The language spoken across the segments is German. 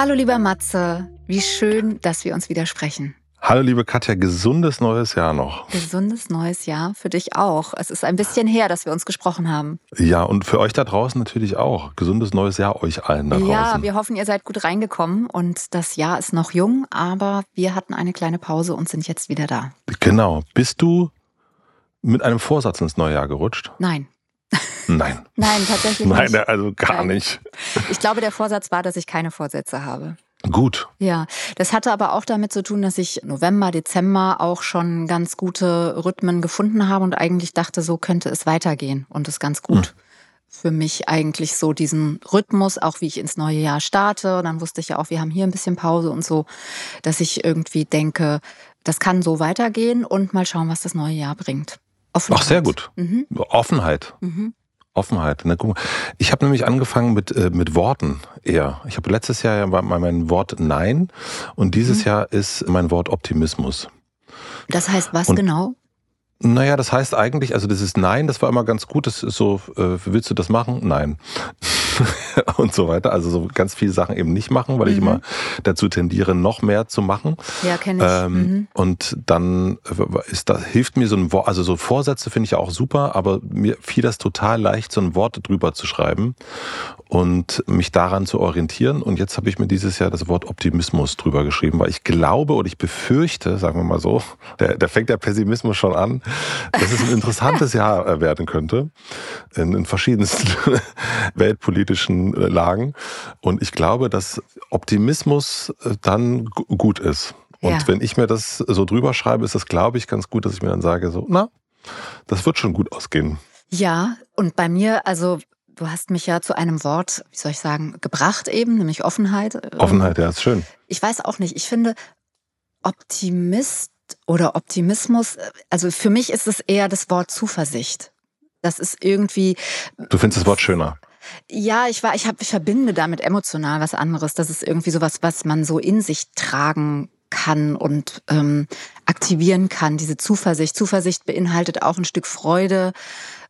Hallo lieber Matze, wie schön, dass wir uns wieder sprechen. Hallo liebe Katja, gesundes neues Jahr noch. Gesundes neues Jahr für dich auch. Es ist ein bisschen her, dass wir uns gesprochen haben. Ja, und für euch da draußen natürlich auch. Gesundes neues Jahr euch allen da draußen. Ja, wir hoffen, ihr seid gut reingekommen und das Jahr ist noch jung, aber wir hatten eine kleine Pause und sind jetzt wieder da. Genau. Bist du mit einem Vorsatz ins neue Jahr gerutscht? Nein. Nein. Nein, tatsächlich Nein, nicht. also gar Nein. nicht. Ich glaube, der Vorsatz war, dass ich keine Vorsätze habe. Gut. Ja, das hatte aber auch damit zu tun, dass ich November, Dezember auch schon ganz gute Rhythmen gefunden habe und eigentlich dachte, so könnte es weitergehen und es ganz gut. Für mich eigentlich so diesen Rhythmus, auch wie ich ins neue Jahr starte. Und dann wusste ich ja auch, wir haben hier ein bisschen Pause und so, dass ich irgendwie denke, das kann so weitergehen und mal schauen, was das neue Jahr bringt. Offenheit. Ach, sehr gut. Mhm. Offenheit. Mhm. Offenheit. Na, guck mal. Ich habe nämlich angefangen mit, äh, mit Worten eher. Ich habe letztes Jahr ja war mein Wort Nein und dieses Mhm. Jahr ist mein Wort Optimismus. Das heißt, was Und- genau? Naja, das heißt eigentlich, also das ist Nein, das war immer ganz gut. Das ist so, äh, willst du das machen? Nein. und so weiter. Also so ganz viele Sachen eben nicht machen, weil ich Mhm. immer dazu tendiere, noch mehr zu machen. Ja, kenne ich. Ähm, mhm. Und dann ist das, hilft mir so ein Wort, also so Vorsätze finde ich auch super, aber mir fiel das total leicht, so ein Wort drüber zu schreiben und mich daran zu orientieren. Und jetzt habe ich mir dieses Jahr das Wort Optimismus drüber geschrieben, weil ich glaube oder ich befürchte, sagen wir mal so, da, fängt der Pessimismus schon an, dass es ein interessantes Jahr äh, werden könnte in, in verschiedensten weltpolitischen äh, Lagen. Und ich glaube, dass Optimismus äh, dann gu- gut ist. Und Ja. wenn ich mir das so drüber schreibe, ist das, glaube ich, ganz gut, dass ich mir dann sage, so, na, das wird schon gut ausgehen. Ja, und bei mir, also du hast mich ja zu einem Wort, wie soll ich sagen, gebracht eben, nämlich Offenheit. Ähm, Offenheit, ja, ist schön. Ich weiß auch nicht, ich finde Optimist oder Optimismus, also für mich ist es eher das Wort Zuversicht. Das ist irgendwie, Du findest das Wort schöner. ja, ich war, ich habe, ich verbinde damit emotional was anderes. Das ist irgendwie sowas, was man so in sich tragen kann und ähm, aktivieren kann. Diese Zuversicht. Zuversicht beinhaltet auch ein Stück Freude,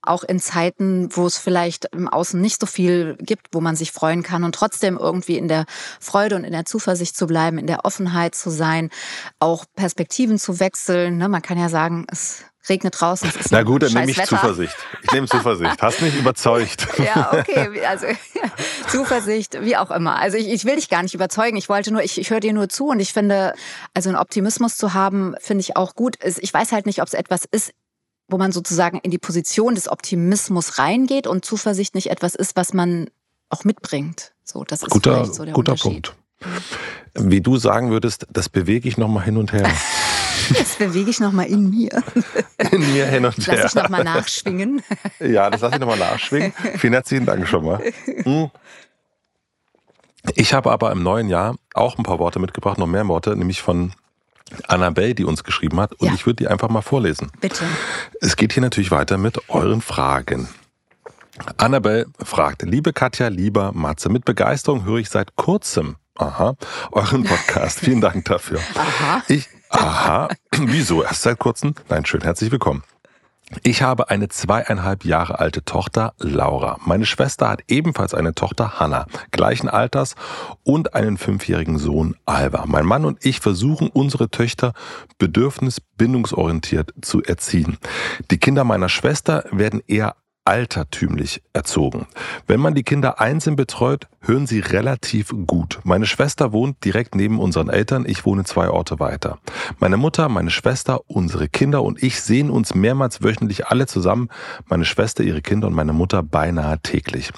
auch in Zeiten, wo es vielleicht im Außen nicht so viel gibt, wo man sich freuen kann und trotzdem irgendwie in der Freude und in der Zuversicht zu bleiben, in der Offenheit zu sein, auch Perspektiven zu wechseln. Ne? Man kann ja sagen, es regnet draußen. Es ist Na gut, dann nehme ich Wetter. Zuversicht. Ich nehme Zuversicht. Hast mich überzeugt. Ja, okay. Also Zuversicht, wie auch immer. Also ich, ich will dich gar nicht überzeugen. Ich wollte nur, ich, ich höre dir nur zu und ich finde, also einen Optimismus zu haben, finde ich auch gut. Ich weiß halt nicht, ob es etwas ist, wo man sozusagen in die Position des Optimismus reingeht und Zuversicht nicht etwas ist, was man auch mitbringt. So, das ist Guter, vielleicht so der guter. Punkt. Wie du sagen würdest, das bewege ich nochmal hin und her. Das bewege ich nochmal in mir. In mir hin und Lass her. ich nochmal nachschwingen. Ja, das lasse ich nochmal nachschwingen. Vielen herzlichen Dank schon mal. Hm. Ich habe aber im neuen Jahr auch ein paar Worte mitgebracht, noch mehr Worte, nämlich von Annabelle, die uns geschrieben hat. Und Ja. ich würde die einfach mal vorlesen. Bitte. Es geht hier natürlich weiter mit euren Fragen. Annabelle fragt, liebe Katja, lieber Matze, mit Begeisterung höre ich seit kurzem, aha, euren Podcast. Vielen Dank dafür. Aha. Ich, aha, wieso? Erst seit kurzem? Nein, schön, herzlich willkommen. Ich habe eine zweieinhalb Jahre alte Tochter, Laura. Meine Schwester hat ebenfalls eine Tochter, Hanna, gleichen Alters und einen fünfjährigen Sohn, Alva. Mein Mann und ich versuchen, unsere Töchter bedürfnisbindungsorientiert zu erziehen. Die Kinder meiner Schwester werden eher altertümlich erzogen. Wenn man die Kinder einzeln betreut, hören sie relativ gut. Meine Schwester wohnt direkt neben unseren Eltern, ich wohne zwei Orte weiter. Meine Mutter, meine Schwester, unsere Kinder und ich sehen uns mehrmals wöchentlich alle zusammen, meine Schwester, ihre Kinder und meine Mutter beinahe täglich.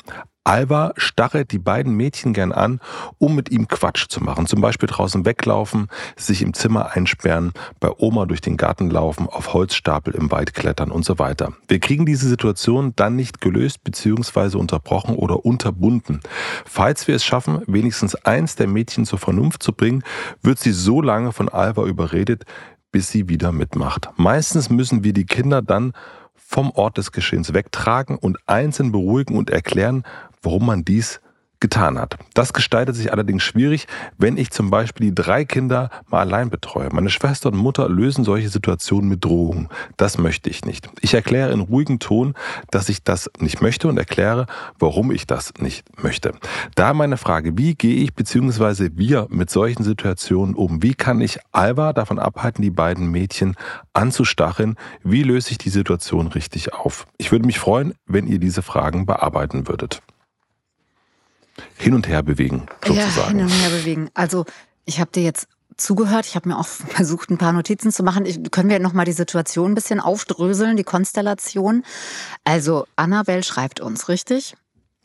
Alba stachelt die beiden Mädchen gern an, um mit ihm Quatsch zu machen. Zum Beispiel draußen weglaufen, sich im Zimmer einsperren, bei Oma durch den Garten laufen, auf Holzstapel im Wald klettern und so weiter. Wir kriegen diese Situation dann nicht gelöst bzw. unterbrochen oder unterbunden. Falls wir es schaffen, wenigstens eins der Mädchen zur Vernunft zu bringen, wird sie so lange von Alba überredet, bis sie wieder mitmacht. Meistens müssen wir die Kinder dann vom Ort des Geschehens wegtragen und einzeln beruhigen und erklären, warum man dies getan hat. Das gestaltet sich allerdings schwierig, wenn ich zum Beispiel die drei Kinder mal allein betreue. Meine Schwester und Mutter lösen solche Situationen mit Drohungen. Das möchte ich nicht. Ich erkläre in ruhigem Ton, dass ich das nicht möchte und erkläre, warum ich das nicht möchte. Da meine Frage, wie gehe ich bzw. wir mit solchen Situationen um? Wie kann ich Alba davon abhalten, die beiden Mädchen anzustacheln? Wie löse ich die Situation richtig auf? Ich würde mich freuen, wenn ihr diese Fragen bearbeiten würdet hin und her bewegen, sozusagen. Ja, hin und her bewegen. Also ich habe dir jetzt zugehört. Ich habe mir auch versucht, ein paar Notizen zu machen. Ich, können wir noch mal die Situation ein bisschen aufdröseln, die Konstellation? Also Annabelle schreibt uns, richtig?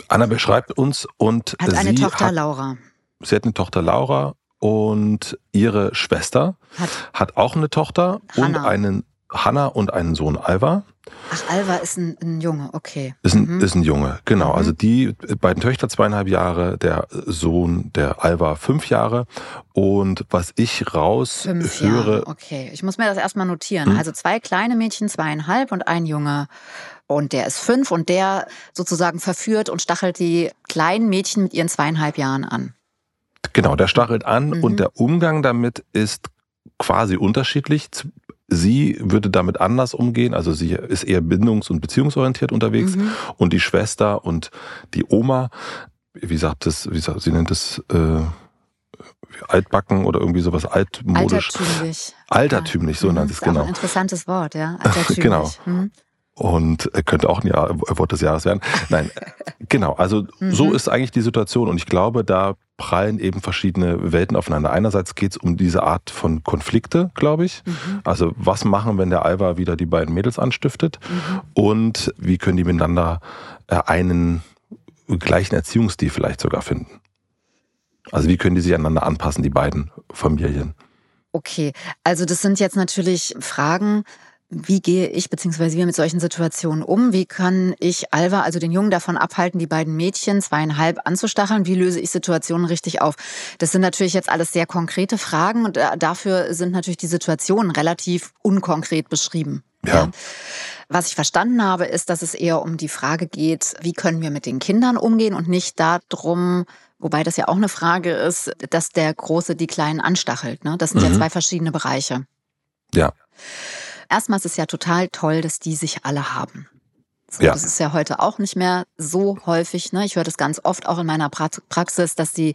Annabelle schreibt uns und hat eine Tochter hat, Laura. Sie hat eine Tochter Laura und ihre Schwester hat, hat auch eine Tochter Hannah. und einen Hannah und einen Sohn Alva. Ach, Alva ist ein, ein Junge, okay. Ist ein, mhm. ist ein Junge, genau. Mhm. Also die beiden Töchter zweieinhalb Jahre, der Sohn, der Alva fünf Jahre. Und was ich raus fünf höre. Jahre. Okay, ich muss mir das erstmal notieren. Mhm. Also zwei kleine Mädchen, zweieinhalb und ein Junge. Und der ist fünf und der sozusagen verführt und stachelt die kleinen Mädchen mit ihren zweieinhalb Jahren an. Genau, der stachelt an und mhm. der Umgang damit ist quasi unterschiedlich Sie würde damit anders umgehen, also sie ist eher bindungs- und beziehungsorientiert unterwegs mhm. und die Schwester und die Oma, wie sagt es, wie sagt, sie nennt es äh, altbacken oder irgendwie sowas altmodisch. Altertümlich. Altertümlich, so mhm. nennt es genau. Ein interessantes Wort, ja. Altertümlich. genau. Mhm. Und könnte auch ein Jahr, Wort des Jahres werden. Nein, genau. Also mhm. so ist eigentlich die Situation. Und ich glaube, da prallen eben verschiedene Welten aufeinander. Einerseits geht es um diese Art von Konflikte, glaube ich. Mhm. Also was machen, wenn der Alva wieder die beiden Mädels anstiftet? Mhm. Und wie können die miteinander äh, einen gleichen Erziehungsstil vielleicht sogar finden? Also wie können die sich einander anpassen, die beiden Familien? Okay, also das sind jetzt natürlich Fragen, wie gehe ich bzw. wir mit solchen Situationen um? Wie kann ich Alva, also den Jungen, davon abhalten, die beiden Mädchen zweieinhalb anzustacheln? Wie löse ich Situationen richtig auf? Das sind natürlich jetzt alles sehr konkrete Fragen und äh, dafür sind natürlich die Situationen relativ unkonkret beschrieben. Ja. ja. Was ich verstanden habe, ist, dass es eher um die Frage geht, wie können wir mit den Kindern umgehen und nicht darum, wobei das ja auch eine Frage ist, dass der Große die Kleinen anstachelt. Ne? Das sind mhm. ja zwei verschiedene Bereiche. Ja. Erstmal ist es ja total toll, dass die sich alle haben. So, ja. Das ist ja heute auch nicht mehr so häufig. Ne? Ich höre das ganz oft auch in meiner Praxis, dass die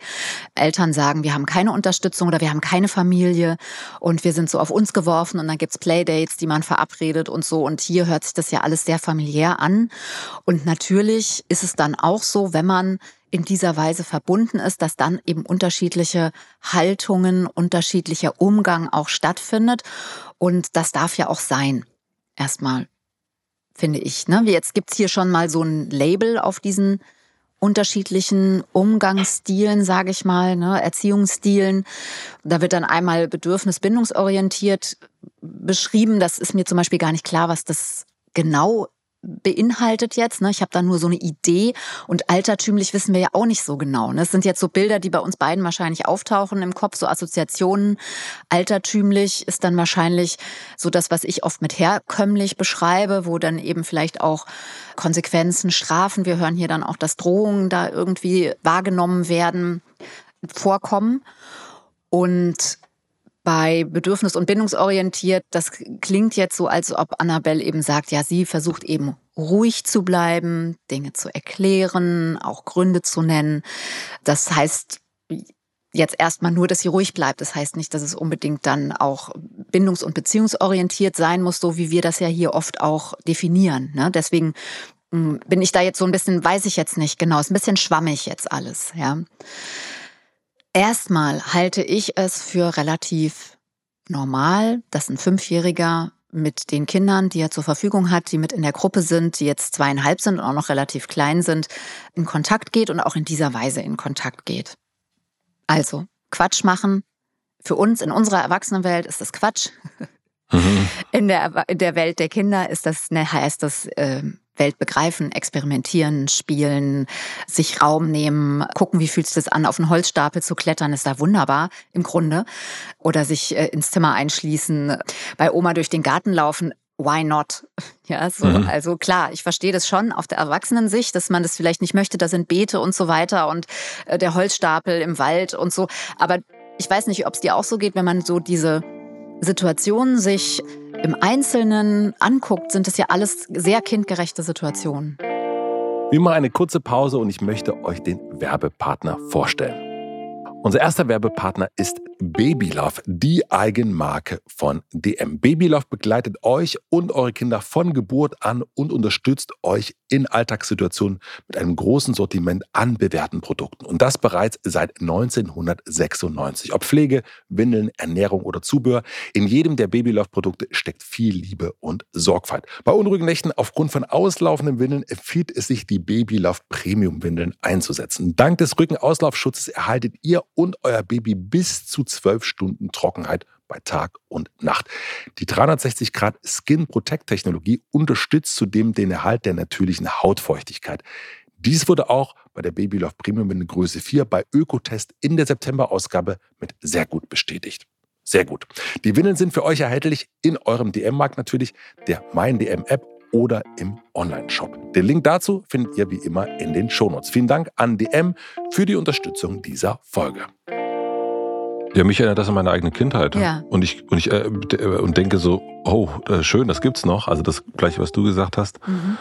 Eltern sagen, wir haben keine Unterstützung oder wir haben keine Familie und wir sind so auf uns geworfen und dann gibt's Playdates, die man verabredet und so. Und hier hört sich das ja alles sehr familiär an. Und natürlich ist es dann auch so, wenn man in dieser Weise verbunden ist, dass dann eben unterschiedliche Haltungen, unterschiedlicher Umgang auch stattfindet. Und das darf ja auch sein. Erstmal, finde ich. Ne? Jetzt gibt's hier schon mal so ein Label auf diesen unterschiedlichen Umgangsstilen, sage ich mal, ne, Erziehungsstilen. Da wird dann einmal bedürfnisbindungsorientiert beschrieben. Das ist mir zum Beispiel gar nicht klar, was das genau beinhaltet jetzt. Ne? Ich habe da nur so eine Idee und altertümlich wissen wir ja auch nicht so genau. Ne? Es sind jetzt so Bilder, die bei uns beiden wahrscheinlich auftauchen im Kopf, so Assoziationen. Altertümlich ist dann wahrscheinlich so das, was ich oft mit herkömmlich beschreibe, wo dann eben vielleicht auch Konsequenzen, Strafen, wir hören hier dann auch, dass Drohungen da irgendwie wahrgenommen werden, vorkommen. Und bei bedürfnis- und bindungsorientiert, das klingt jetzt so, als ob Annabelle eben sagt, ja, sie versucht eben ruhig zu bleiben, Dinge zu erklären, auch Gründe zu nennen. Das heißt jetzt erstmal nur, dass sie ruhig bleibt. Das heißt nicht, dass es unbedingt dann auch bindungs- und beziehungsorientiert sein muss, so wie wir das ja hier oft auch definieren. Ne? Deswegen hm, bin ich da jetzt so ein bisschen, weiß ich jetzt nicht genau, ist ein bisschen schwammig jetzt alles, ja. Erstmal halte ich es für relativ normal, dass ein Fünfjähriger mit den Kindern, die er zur Verfügung hat, die mit in der Gruppe sind, die jetzt zweieinhalb sind und auch noch relativ klein sind, in Kontakt geht und auch in dieser Weise in Kontakt geht. Also Quatsch machen. Für uns in unserer Erwachsenenwelt ist das Quatsch. Mhm. In, der, in der Welt der Kinder ist das, ne, heißt das äh, Welt begreifen, experimentieren, spielen, sich Raum nehmen, gucken, wie fühlt es sich an, auf einen Holzstapel zu klettern, ist da wunderbar im Grunde. Oder sich äh, ins Zimmer einschließen, bei Oma durch den Garten laufen. Why not? Ja, so, mhm. also klar, ich verstehe das schon auf der Erwachsenensicht, dass man das vielleicht nicht möchte, da sind Beete und so weiter und äh, der Holzstapel im Wald und so. Aber ich weiß nicht, ob es dir auch so geht, wenn man so diese Situationen sich im Einzelnen anguckt, sind es ja alles sehr kindgerechte Situationen. Wie mal eine kurze Pause und ich möchte euch den Werbepartner vorstellen. Unser erster Werbepartner ist Babylove, die Eigenmarke von DM. Babylove begleitet euch und eure Kinder von Geburt an und unterstützt euch in Alltagssituationen mit einem großen Sortiment an bewährten Produkten. Und das bereits seit 1996. Ob Pflege, Windeln, Ernährung oder Zubehör, in jedem der Babylove-Produkte steckt viel Liebe und Sorgfalt. Bei unruhigen Nächten aufgrund von auslaufenden Windeln empfiehlt es sich, die Babylove Premium-Windeln einzusetzen. Dank des Rückenauslaufschutzes erhaltet ihr und euer Baby bis zu zwölf Stunden Trockenheit bei Tag und Nacht. Die 360 Grad Skin Protect Technologie unterstützt zudem den Erhalt der natürlichen Hautfeuchtigkeit. Dies wurde auch bei der Babylove Premium in Größe 4 bei Ökotest in der September-Ausgabe mit sehr gut bestätigt. Sehr gut. Die Windeln sind für euch erhältlich in eurem DM-Markt natürlich, der Mein DM-App oder im Online-Shop. Den Link dazu findet ihr wie immer in den Shownotes. Vielen Dank an DM für die Unterstützung dieser Folge. Ja, mich erinnert das an meine eigene Kindheit. Ja. Und ich, und ich äh, und denke so, oh, äh, schön, das gibt's noch. Also das gleiche, was du gesagt hast. Mhm.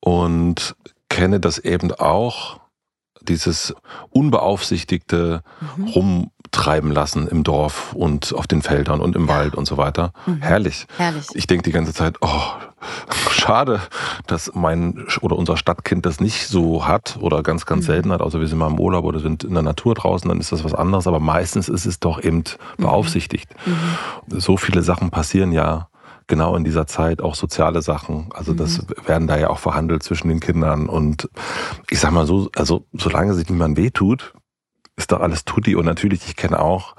Und kenne das eben auch, dieses unbeaufsichtigte mhm. Rumtreiben lassen im Dorf und auf den Feldern und im. Wald und so weiter. Mhm. Herrlich. Herrlich. Ich denke die ganze Zeit, oh, schade, dass mein oder unser Stadtkind das nicht so hat oder ganz, ganz mhm. selten hat. Also wir sind mal im Urlaub oder sind in der Natur draußen, dann ist das was anderes. Aber meistens ist es doch eben mhm. beaufsichtigt. Mhm. So viele Sachen passieren ja genau in dieser Zeit auch soziale Sachen. Also das mhm. werden da ja auch verhandelt zwischen den Kindern. Und ich sag mal so, also solange sich niemand wehtut, ist doch alles tutti. Und natürlich, ich kenne auch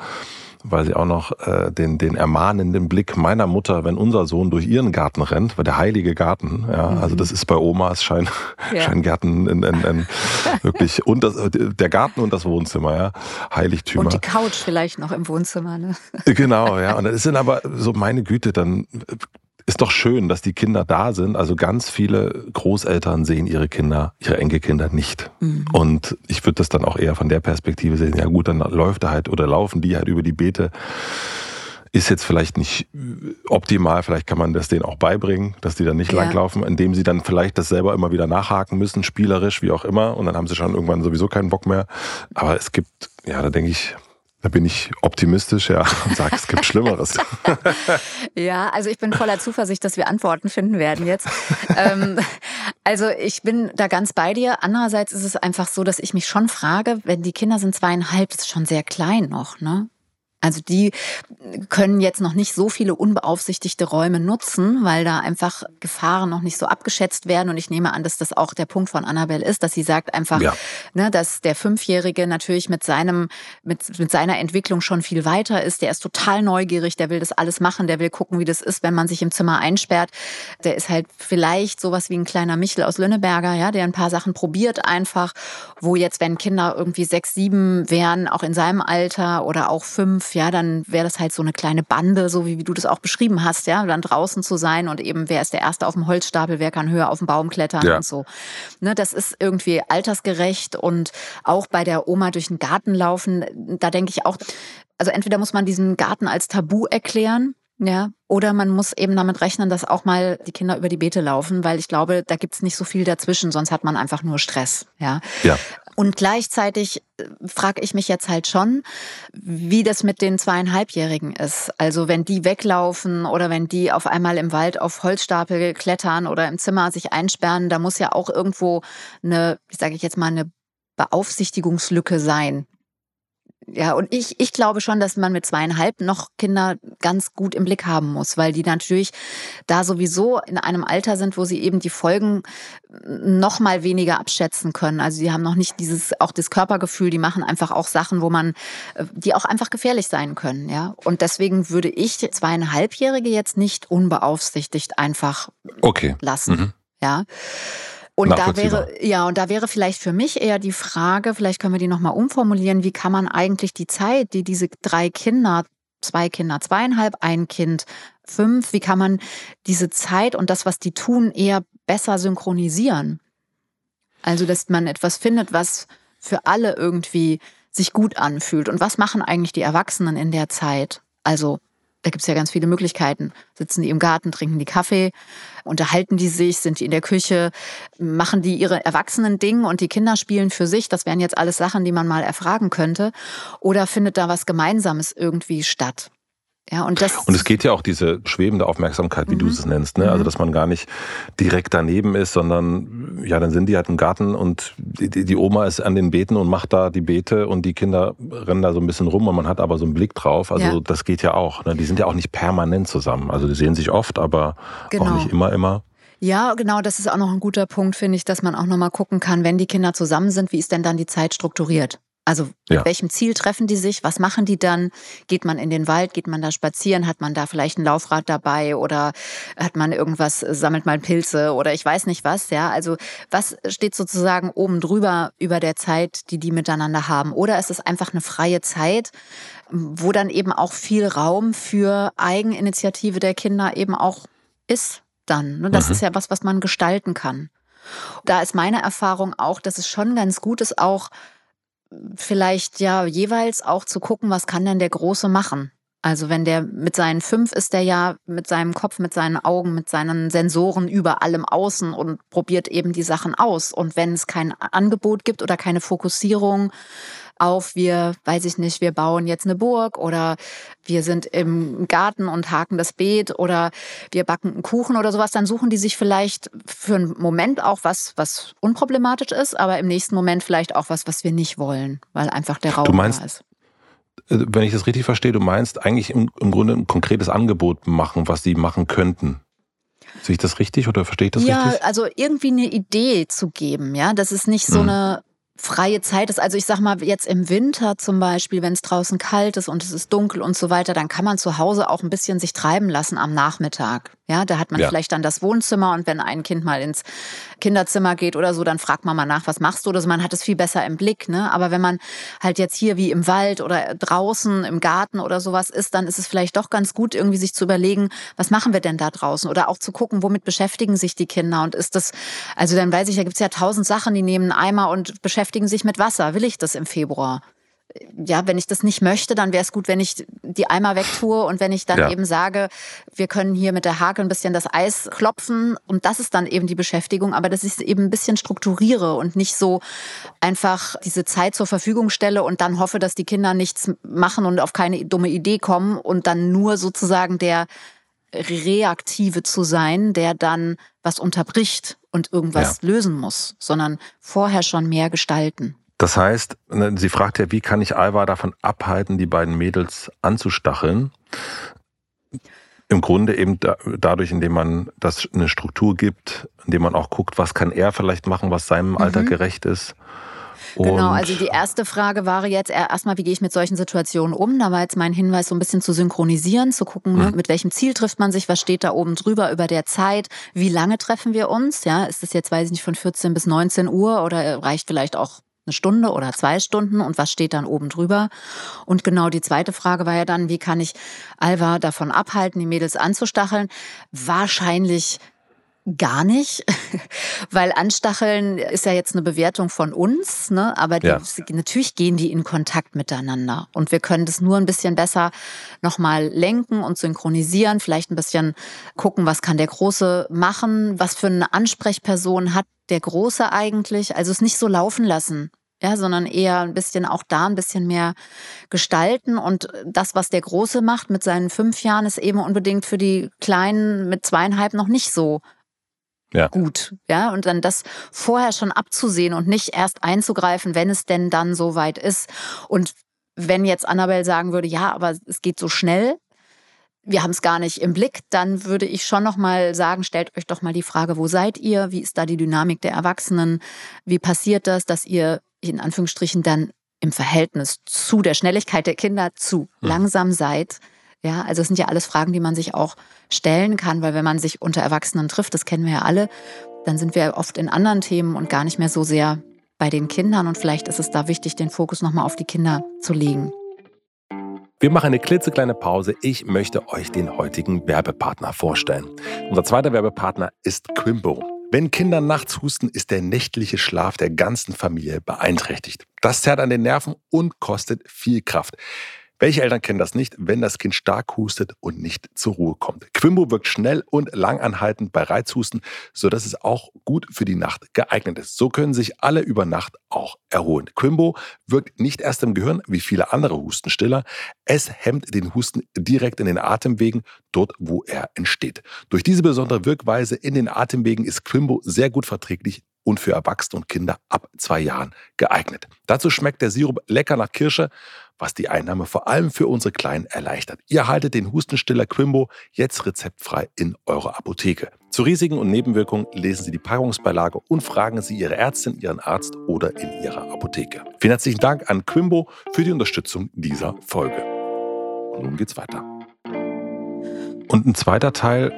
weil sie auch noch äh, den, den ermahnenden Blick meiner Mutter, wenn unser Sohn durch ihren Garten rennt, weil der heilige Garten, ja, mhm. also das ist bei Omas Schein, ja. Scheingärten in, in, in, wirklich und das, der Garten und das Wohnzimmer, ja, Heiligtümer. Und die Couch vielleicht noch im Wohnzimmer, ne? Genau, ja. Und das sind aber so meine Güte, dann ist doch schön, dass die Kinder da sind. Also ganz viele Großeltern sehen ihre Kinder, ihre Enkelkinder nicht. Mhm. Und ich würde das dann auch eher von der Perspektive sehen, ja gut, dann läuft er halt oder laufen die halt über die Beete. Ist jetzt vielleicht nicht optimal, vielleicht kann man das denen auch beibringen, dass die dann nicht ja. langlaufen, indem sie dann vielleicht das selber immer wieder nachhaken müssen, spielerisch, wie auch immer. Und dann haben sie schon irgendwann sowieso keinen Bock mehr. Aber es gibt, ja, da denke ich, da bin ich optimistisch, ja, und sage, es gibt Schlimmeres. ja, also ich bin voller Zuversicht, dass wir Antworten finden werden jetzt. ähm, also ich bin da ganz bei dir. Andererseits ist es einfach so, dass ich mich schon frage, wenn die Kinder sind zweieinhalb, das ist schon sehr klein noch, ne? Also die können jetzt noch nicht so viele unbeaufsichtigte Räume nutzen, weil da einfach Gefahren noch nicht so abgeschätzt werden. Und ich nehme an, dass das auch der Punkt von Annabelle ist, dass sie sagt einfach, ja. ne, dass der Fünfjährige natürlich mit seinem, mit, mit seiner Entwicklung schon viel weiter ist. Der ist total neugierig, der will das alles machen, der will gucken, wie das ist, wenn man sich im Zimmer einsperrt. Der ist halt vielleicht sowas wie ein kleiner Michel aus Lönneberger, ja, der ein paar Sachen probiert einfach, wo jetzt, wenn Kinder irgendwie sechs, sieben wären, auch in seinem Alter oder auch fünf, ja, dann wäre das halt so eine kleine Bande, so wie, wie du das auch beschrieben hast, ja, dann draußen zu sein und eben, wer ist der Erste auf dem Holzstapel, wer kann höher auf dem Baum klettern ja. und so. Ne, das ist irgendwie altersgerecht und auch bei der Oma durch den Garten laufen, da denke ich auch, also entweder muss man diesen Garten als Tabu erklären, ja, oder man muss eben damit rechnen, dass auch mal die Kinder über die Beete laufen, weil ich glaube, da gibt's nicht so viel dazwischen, sonst hat man einfach nur Stress. Ja. ja. Und gleichzeitig äh, frage ich mich jetzt halt schon, wie das mit den zweieinhalbjährigen ist. Also wenn die weglaufen oder wenn die auf einmal im Wald auf Holzstapel klettern oder im Zimmer sich einsperren, da muss ja auch irgendwo eine, wie sage ich jetzt mal, eine Beaufsichtigungslücke sein Ja, und ich, ich glaube schon, dass man mit zweieinhalb noch Kinder ganz gut im Blick haben muss, weil die natürlich da sowieso in einem Alter sind, wo sie eben die Folgen noch mal weniger abschätzen können. Also sie haben noch nicht dieses, auch das Körpergefühl, die machen einfach auch Sachen, wo man, äh, die auch einfach gefährlich sein können, ja. Und deswegen würde ich zweieinhalbjährige jetzt nicht unbeaufsichtigt einfach okay. lassen, mhm. ja. Und da wäre, ja, und da wäre vielleicht für mich eher die Frage, vielleicht können wir die nochmal umformulieren, wie kann man eigentlich die Zeit, die diese drei Kinder, zwei Kinder, zweieinhalb, ein Kind, fünf, wie kann man diese Zeit und das, was die tun, eher besser synchronisieren? Also, dass man etwas findet, was für alle irgendwie sich gut anfühlt. Und was machen eigentlich die Erwachsenen in der Zeit? Also da gibt es ja ganz viele Möglichkeiten. Sitzen die im Garten, trinken die Kaffee, unterhalten die sich, sind die in der Küche, machen die ihre erwachsenen Dinge und die Kinder spielen für sich. Das wären jetzt alles Sachen, die man mal erfragen könnte. Oder findet da was Gemeinsames irgendwie statt? Ja, und, das und es geht ja auch diese schwebende Aufmerksamkeit, wie mhm. du es nennst, ne? Also mhm. dass man gar nicht direkt daneben ist, sondern ja, dann sind die halt im Garten und die, die, Oma ist an den Beeten und macht da die Beete und die Kinder rennen da so ein bisschen rum und man hat aber so einen Blick drauf. Also ja. das geht ja auch. Ne? Die sind ja auch nicht permanent zusammen. Also die sehen sich oft, aber genau. auch nicht immer, immer. Ja, genau, das ist auch noch ein guter Punkt, finde ich, dass man auch nochmal gucken kann, wenn die Kinder zusammen sind, wie ist denn dann die Zeit strukturiert? Also mit ja. welchem Ziel treffen die sich? Was machen die dann? Geht man in den Wald? Geht man da spazieren? Hat man da vielleicht ein Laufrad dabei oder hat man irgendwas, sammelt mal Pilze oder ich weiß nicht was, ja? Also was steht sozusagen oben drüber über der Zeit, die die miteinander haben? Oder ist es einfach eine freie Zeit, wo dann eben auch viel Raum für Eigeninitiative der Kinder eben auch ist dann? Ne? Das mhm. ist ja was, was man gestalten kann. Da ist meine Erfahrung auch, dass es schon ganz gut ist, auch vielleicht ja jeweils auch zu gucken, was kann denn der Große machen? Also wenn der mit seinen fünf ist der ja mit seinem Kopf, mit seinen Augen, mit seinen Sensoren über allem Außen und probiert eben die Sachen aus. Und wenn es kein Angebot gibt oder keine Fokussierung, auf, wir, weiß ich nicht, wir bauen jetzt eine Burg oder wir sind im Garten und haken das Beet oder wir backen einen Kuchen oder sowas, dann suchen die sich vielleicht für einen Moment auch was, was unproblematisch ist, aber im nächsten Moment vielleicht auch was, was wir nicht wollen, weil einfach der Raum du meinst, da ist. Äh, wenn ich das richtig verstehe, du meinst eigentlich im, im Grunde ein konkretes Angebot machen, was sie machen könnten. Sehe ich das richtig oder verstehe ich das ja, richtig? Ja, also irgendwie eine Idee zu geben, ja. Das ist nicht so hm. eine freie Zeit ist. Also ich sag mal, jetzt im Winter zum Beispiel, wenn es draußen kalt ist und es ist dunkel und so weiter, dann kann man zu Hause auch ein bisschen sich treiben lassen am Nachmittag. Ja, da hat man ja. vielleicht dann das Wohnzimmer und wenn ein Kind mal ins Kinderzimmer geht oder so, dann fragt man mal nach, was machst du? Oder so. Man hat es viel besser im Blick. Ne? Aber wenn man halt jetzt hier wie im Wald oder draußen im Garten oder sowas ist, dann ist es vielleicht doch ganz gut, irgendwie sich zu überlegen, was machen wir denn da draußen? Oder auch zu gucken, womit beschäftigen sich die Kinder? Und ist das, also dann weiß ich, da gibt's ja tausend Sachen, die nehmen einen Eimer und beschäftigen sich mit Wasser. Will ich das im Februar? Ja, wenn ich das nicht möchte, dann wäre es gut, wenn ich die Eimer wegtue und wenn ich dann ja. eben sage, wir können hier mit der Hake ein bisschen das Eis klopfen und das ist dann eben die Beschäftigung, aber dass ich es eben ein bisschen strukturiere und nicht so einfach diese Zeit zur Verfügung stelle und dann hoffe, dass die Kinder nichts machen und auf keine dumme Idee kommen und dann nur sozusagen der Reaktive zu sein, der dann was unterbricht und irgendwas ja. lösen muss, sondern vorher schon mehr gestalten. Das heißt, ne, sie fragt ja, wie kann ich Alva davon abhalten, die beiden Mädels anzustacheln? Im Grunde eben da, dadurch, indem man das eine Struktur gibt, indem man auch guckt, was kann er vielleicht machen, was seinem Alter mhm. gerecht ist. Genau, Und genau, also die erste Frage war jetzt erstmal, wie gehe ich mit solchen Situationen um? Da war jetzt mein Hinweis, so ein bisschen zu synchronisieren, zu gucken, ne, mhm. mit welchem Ziel trifft man sich, was steht da oben drüber über der Zeit, wie lange treffen wir uns? Ja, ist das jetzt, weiß ich nicht, von 14 bis 19 Uhr oder reicht vielleicht auch eine Stunde oder zwei Stunden und was steht dann oben drüber? Und genau die zweite Frage war ja dann, wie kann ich Alva davon abhalten, die Mädels anzustacheln? Wahrscheinlich gar nicht, weil Anstacheln ist ja jetzt eine Bewertung von uns, ne? aber die, ja. natürlich gehen die in Kontakt miteinander und wir können das nur ein bisschen besser nochmal lenken und synchronisieren, vielleicht ein bisschen gucken, was kann der Große machen, was für eine Ansprechperson hat der Große eigentlich, also es nicht so laufen lassen, ja, sondern eher ein bisschen auch da ein bisschen mehr gestalten. Und das, was der Große macht mit seinen fünf Jahren, ist eben unbedingt für die Kleinen mit zweieinhalb noch nicht so ja. gut. Ja, und dann das vorher schon abzusehen und nicht erst einzugreifen, wenn es denn dann so weit ist. Und wenn jetzt Annabelle sagen würde, ja, aber es geht so schnell, wir haben es gar nicht im Blick, dann würde ich schon noch mal sagen, stellt euch doch mal die Frage, wo seid ihr? Wie ist da die Dynamik der Erwachsenen? Wie passiert das, dass ihr in Anführungsstrichen dann im Verhältnis zu der Schnelligkeit der Kinder zu hm. langsam seid? Ja, also es sind ja alles Fragen, die man sich auch stellen kann, weil wenn man sich unter Erwachsenen trifft, das kennen wir ja alle, dann sind wir oft in anderen Themen und gar nicht mehr so sehr bei den Kindern und vielleicht ist es da wichtig, den Fokus nochmal auf die Kinder zu legen. Wir machen eine klitzekleine Pause. Ich möchte euch den heutigen Werbepartner vorstellen. Unser zweiter Werbepartner ist Quimbo. Wenn Kinder nachts husten, ist der nächtliche Schlaf der ganzen Familie beeinträchtigt. Das zerrt an den Nerven und kostet viel Kraft. Welche Eltern kennen das nicht, wenn das Kind stark hustet und nicht zur Ruhe kommt? Quimbo wirkt schnell und langanhaltend bei Reizhusten, sodass es auch gut für die Nacht geeignet ist. So können sich alle über Nacht auch erholen. Quimbo wirkt nicht erst im Gehirn wie viele andere Hustenstiller. Es hemmt den Husten direkt in den Atemwegen, dort wo er entsteht. Durch diese besondere Wirkweise in den Atemwegen ist Quimbo sehr gut verträglich und für Erwachsene und Kinder ab zwei Jahren geeignet. Dazu schmeckt der Sirup lecker nach Kirsche was die Einnahme vor allem für unsere Kleinen erleichtert. Ihr haltet den Hustenstiller Quimbo jetzt rezeptfrei in eurer Apotheke. Zu Risiken und Nebenwirkungen lesen Sie die Packungsbeilage und fragen Sie Ihre Ärztin, Ihren Arzt oder in Ihrer Apotheke. Vielen herzlichen Dank an Quimbo für die Unterstützung dieser Folge. Und nun geht's weiter. Und ein zweiter Teil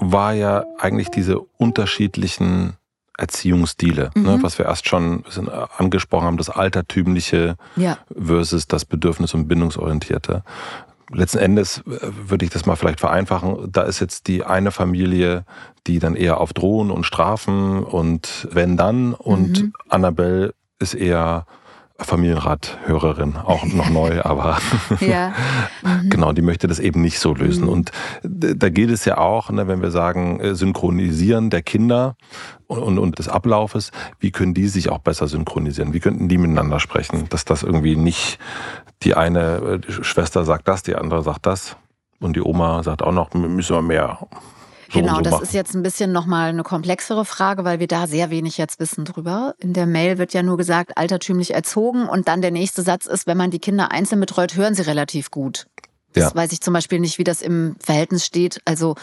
war ja eigentlich diese unterschiedlichen Erziehungsstile, ne, mhm. ne, was wir erst schon bisschen angesprochen haben, das Altertümliche ja. versus das Bedürfnis- und Bindungsorientierte. Letzten Endes äh, würde ich das mal vielleicht vereinfachen. Da ist jetzt die eine Familie, die dann eher auf Drohen und Strafen und wenn dann und mhm. Annabelle ist eher Familienrat-Hörerin, auch noch neu, aber ja. mhm. genau, die möchte das eben nicht so lösen. Mhm. Und da geht es ja auch, ne, wenn wir sagen, äh, synchronisieren der Kinder und, und, und des Ablaufes, wie können die sich auch besser synchronisieren? Wie könnten die miteinander sprechen? Dass das irgendwie nicht die eine die Schwester sagt das, die andere sagt das und die Oma sagt auch noch, müssen wir mehr genau, so das machen. ist jetzt ein bisschen nochmal eine komplexere Frage, weil wir da sehr wenig jetzt wissen drüber. In der Mail wird ja nur gesagt, altertümlich erzogen und dann der nächste Satz ist, wenn man die Kinder einzeln betreut, hören sie relativ gut. Das ja. weiß ich zum Beispiel nicht, wie das im Verhältnis steht. Also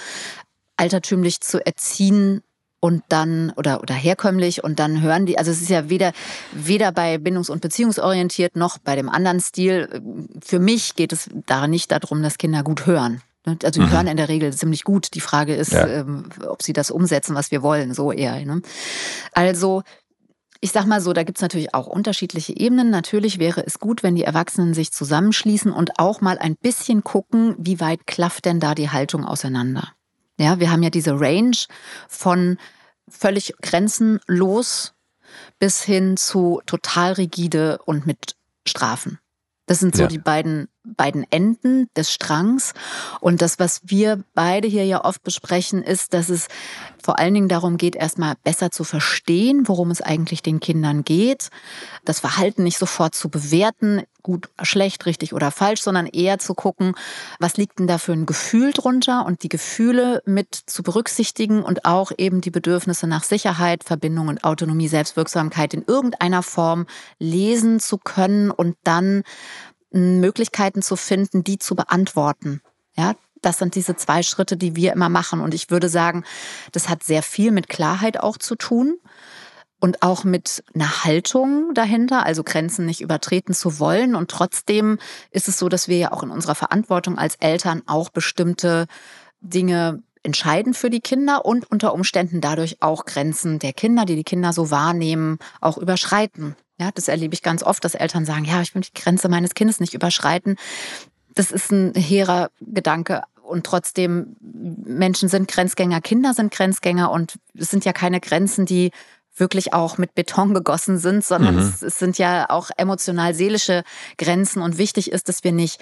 altertümlich zu erziehen und dann oder oder herkömmlich und dann hören die also es ist ja weder weder bei bindungs- und beziehungsorientiert noch bei dem anderen Stil für mich geht es da nicht darum dass Kinder gut hören? Also die mhm. hören in der Regel ziemlich gut. Die Frage ist, ja. ähm, ob sie das umsetzen, was wir wollen, so eher. Ne? Also ich sag mal so, da gibt's natürlich auch unterschiedliche Ebenen. Natürlich wäre es gut, wenn die Erwachsenen sich zusammenschließen und auch mal ein bisschen gucken, wie weit klafft denn da die Haltung auseinander. Ja, wir haben ja diese Range von völlig grenzenlos bis hin zu total rigide und mit Strafen. Das sind so ja. die beiden, beiden Enden des Strangs. Und das, was wir beide hier ja oft besprechen, ist, dass es vor allen Dingen darum geht, erstmal besser zu verstehen, worum es eigentlich den Kindern geht, das Verhalten nicht sofort zu bewerten, gut, schlecht, richtig oder falsch, sondern eher zu gucken, was liegt denn da für ein Gefühl drunter und die Gefühle mit zu berücksichtigen und auch eben die Bedürfnisse nach Sicherheit, Verbindung und Autonomie, Selbstwirksamkeit in irgendeiner Form lesen zu können und dann Möglichkeiten zu finden, die zu beantworten. Ja, das sind diese zwei Schritte, die wir immer machen. Und ich würde sagen, das hat sehr viel mit Klarheit auch zu tun und auch mit einer Haltung dahinter, also Grenzen nicht übertreten zu wollen. Und trotzdem ist es so, dass wir ja auch in unserer Verantwortung als Eltern auch bestimmte Dinge entscheiden für die Kinder und unter Umständen dadurch auch Grenzen der Kinder, die die Kinder so wahrnehmen, auch überschreiten. Ja, das erlebe ich ganz oft, dass Eltern sagen, ja, ich will die Grenze meines Kindes nicht überschreiten. Das ist ein hehrer Gedanke. Und trotzdem, Menschen sind Grenzgänger, Kinder sind Grenzgänger und es sind ja keine Grenzen, die wirklich auch mit Beton gegossen sind, sondern mhm. es, es sind ja auch emotional-seelische Grenzen. Und wichtig ist, dass wir nicht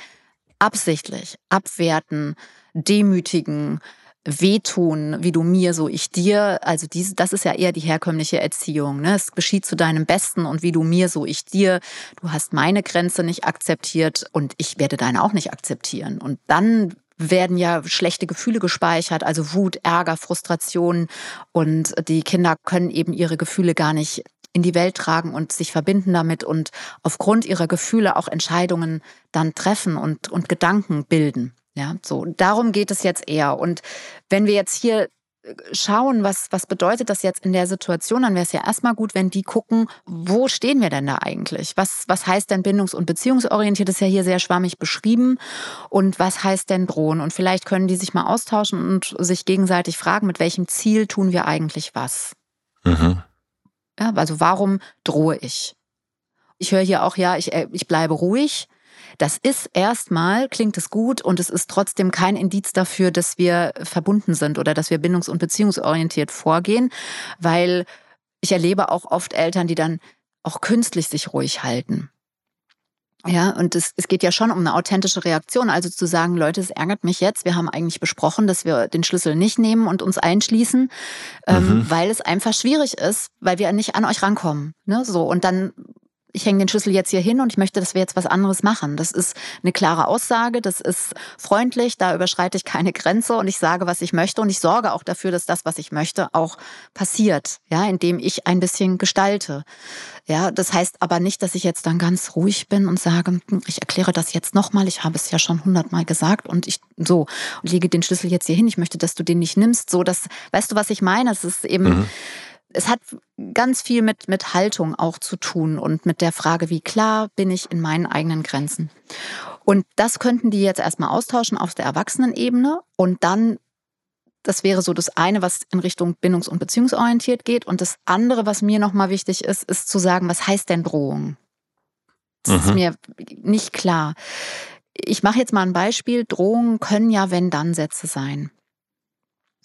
absichtlich abwerten, demütigen, wehtun, wie du mir, so ich dir. Also diese, das ist ja eher die herkömmliche Erziehung. Ne? Es geschieht zu deinem Besten und wie du mir, so ich dir. Du hast meine Grenze nicht akzeptiert und ich werde deine auch nicht akzeptieren. Und dann werden ja schlechte Gefühle gespeichert, also Wut, Ärger, Frustration und die Kinder können eben ihre Gefühle gar nicht in die Welt tragen und sich verbinden damit und aufgrund ihrer Gefühle auch Entscheidungen dann treffen und, und Gedanken bilden. Ja, so darum geht es jetzt eher. Und wenn wir jetzt hier schauen, was, was bedeutet das jetzt in der Situation, dann wäre es ja erstmal gut, wenn die gucken, wo stehen wir denn da eigentlich? Was, was heißt denn bindungs- und beziehungsorientiert? Das ist ja hier sehr schwammig beschrieben. Und was heißt denn drohen? Und vielleicht können die sich mal austauschen und sich gegenseitig fragen, mit welchem Ziel tun wir eigentlich was? Mhm. Ja, also warum drohe ich? Ich höre hier auch, ja, ich, äh, ich bleibe ruhig. Das ist erstmal, klingt es gut und es ist trotzdem kein Indiz dafür, dass wir verbunden sind oder dass wir bindungs- und beziehungsorientiert vorgehen, weil ich erlebe auch oft Eltern, die dann auch künstlich sich ruhig halten. Ja, und es, es geht ja schon um eine authentische Reaktion, also zu sagen, Leute, es ärgert mich jetzt. Wir haben eigentlich besprochen, dass wir den Schlüssel nicht nehmen und uns einschließen, ähm, mhm. weil es einfach schwierig ist, weil wir nicht an euch rankommen. Ne? So und dann ich hänge den Schlüssel jetzt hier hin und ich möchte, dass wir jetzt was anderes machen. Das ist eine klare Aussage, das ist freundlich, da überschreite ich keine Grenze und ich sage, was ich möchte und ich sorge auch dafür, dass das, was ich möchte, auch passiert, ja, indem ich ein bisschen gestalte. Ja, das heißt aber nicht, dass ich jetzt dann ganz ruhig bin und sage, hm, ich erkläre das jetzt nochmal, ich habe es ja schon hundertmal gesagt und ich so und lege den Schlüssel jetzt hier hin, ich möchte, dass du den nicht nimmst, so das, weißt du, was ich meine? Es ist eben, mhm es hat ganz viel mit, mit Haltung auch zu tun und mit der Frage, wie klar bin ich in meinen eigenen Grenzen. Und das könnten die jetzt erstmal austauschen auf der Erwachsenenebene und dann, das wäre so das eine, was in Richtung bindungs- und beziehungsorientiert geht. Und das andere, was mir nochmal wichtig ist, ist zu sagen, was heißt denn Drohung? Das mhm. ist mir nicht klar. Ich mache jetzt mal ein Beispiel. Drohungen können ja wenn-dann-Sätze sein.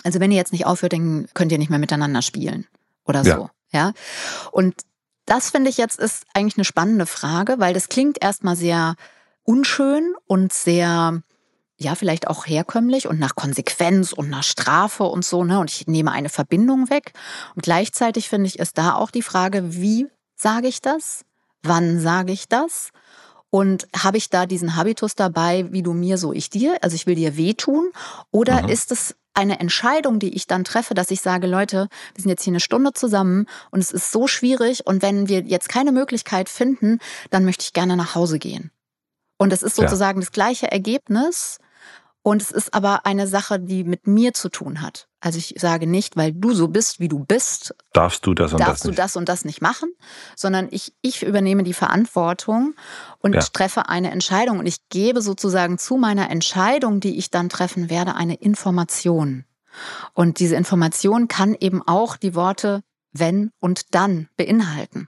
Also wenn ihr jetzt nicht aufhört, dann könnt ihr nicht mehr miteinander spielen oder so. Ja. ja? Und das finde ich jetzt ist eigentlich eine spannende Frage, weil das klingt erstmal sehr unschön und sehr ja, vielleicht auch herkömmlich und nach Konsequenz und nach Strafe und so, ne? Und ich nehme eine Verbindung weg. Und gleichzeitig finde ich, ist da auch die Frage, wie sage ich das? Wann sage ich das? Und habe ich da diesen Habitus dabei, wie du mir, so ich dir? Also ich will dir wehtun? Oder mhm. ist es eine Entscheidung, die ich dann treffe, dass ich sage, Leute, wir sind jetzt hier eine Stunde zusammen und es ist so schwierig und wenn wir jetzt keine Möglichkeit finden, dann möchte ich gerne nach Hause gehen. Und es ist sozusagen ja. das gleiche Ergebnis, und es ist aber eine Sache, die mit mir zu tun hat. Also ich sage nicht, weil du so bist, wie du bist, darfst du das und darfst das du das und das nicht machen, sondern ich, ich übernehme die Verantwortung und ja. treffe eine Entscheidung und ich gebe sozusagen zu meiner Entscheidung, die ich dann treffen werde, eine Information. Und diese Information kann eben auch die Worte wenn und dann beinhalten.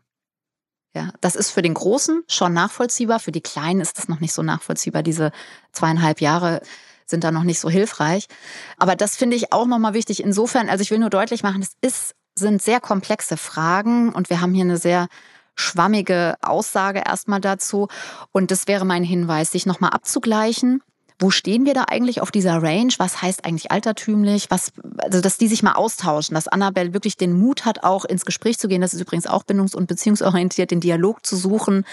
Ja, das ist für den Großen schon nachvollziehbar, für die Kleinen ist das noch nicht so nachvollziehbar, diese zweieinhalb Jahre sind da noch nicht so hilfreich. Aber das finde ich auch nochmal wichtig. Insofern, also ich will nur deutlich machen, es ist, sind sehr komplexe Fragen und wir haben hier eine sehr schwammige Aussage erstmal dazu. Und das wäre mein Hinweis, sich nochmal abzugleichen. Wo stehen wir da eigentlich auf dieser Range? Was heißt eigentlich altertümlich? Was, also, dass die sich mal austauschen, dass Annabelle wirklich den Mut hat, auch ins Gespräch zu gehen. Das ist übrigens auch bindungs- und beziehungsorientiert, den Dialog zu suchen,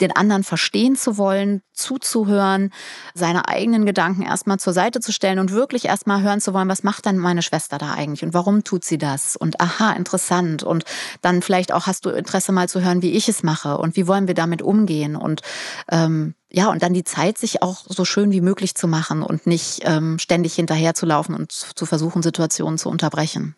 den anderen verstehen zu wollen, zuzuhören, seine eigenen Gedanken erstmal zur Seite zu stellen und wirklich erstmal hören zu wollen, was macht denn meine Schwester da eigentlich und warum tut sie das? Und aha, interessant. Und dann vielleicht auch hast du Interesse mal zu hören, wie ich es mache und wie wollen wir damit umgehen und ähm, ja, und dann die Zeit, sich auch so schön wie möglich zu machen und nicht ähm, ständig hinterherzulaufen und zu versuchen, Situationen zu unterbrechen.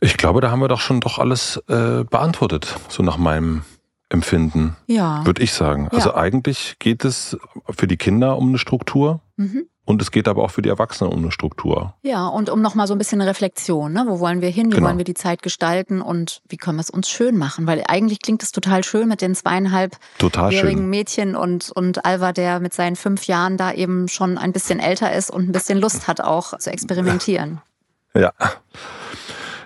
Ich glaube, da haben wir doch schon doch alles äh, beantwortet, so nach meinem Empfinden, ja. würde ich sagen. Also ja. eigentlich geht es für die Kinder um eine Struktur. Mhm. Und es geht aber auch für die Erwachsenen um eine Struktur. Ja, und um nochmal so ein bisschen eine Reflexion. Ne? Wo wollen wir hin? Wie genau. wollen wir die Zeit gestalten? Und wie können wir es uns schön machen? Weil eigentlich klingt es total schön mit den zweieinhalbjährigen Mädchen und, und Alva, der mit seinen fünf Jahren da eben schon ein bisschen älter ist und ein bisschen Lust hat, auch zu experimentieren. Ja.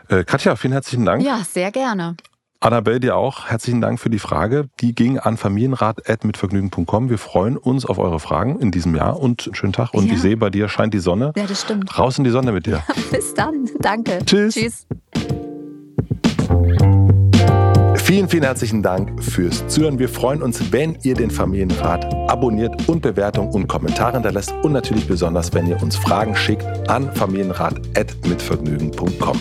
Äh, Katja, vielen herzlichen Dank. Ja, sehr gerne. Annabelle, dir auch herzlichen Dank für die Frage. Die ging an familienrat.mitvergnügen.com. Wir freuen uns auf eure Fragen in diesem Jahr und einen schönen Tag. Und ja. ich sehe, bei dir scheint die Sonne. Ja, das stimmt. Raus in die Sonne mit dir. Bis dann. Danke. Tschüss. Tschüss. Vielen, vielen herzlichen Dank fürs Zuhören. Wir freuen uns, wenn ihr den Familienrat abonniert und Bewertungen und Kommentare hinterlässt. Und natürlich besonders, wenn ihr uns Fragen schickt an familienrat.mitvergnügen.com.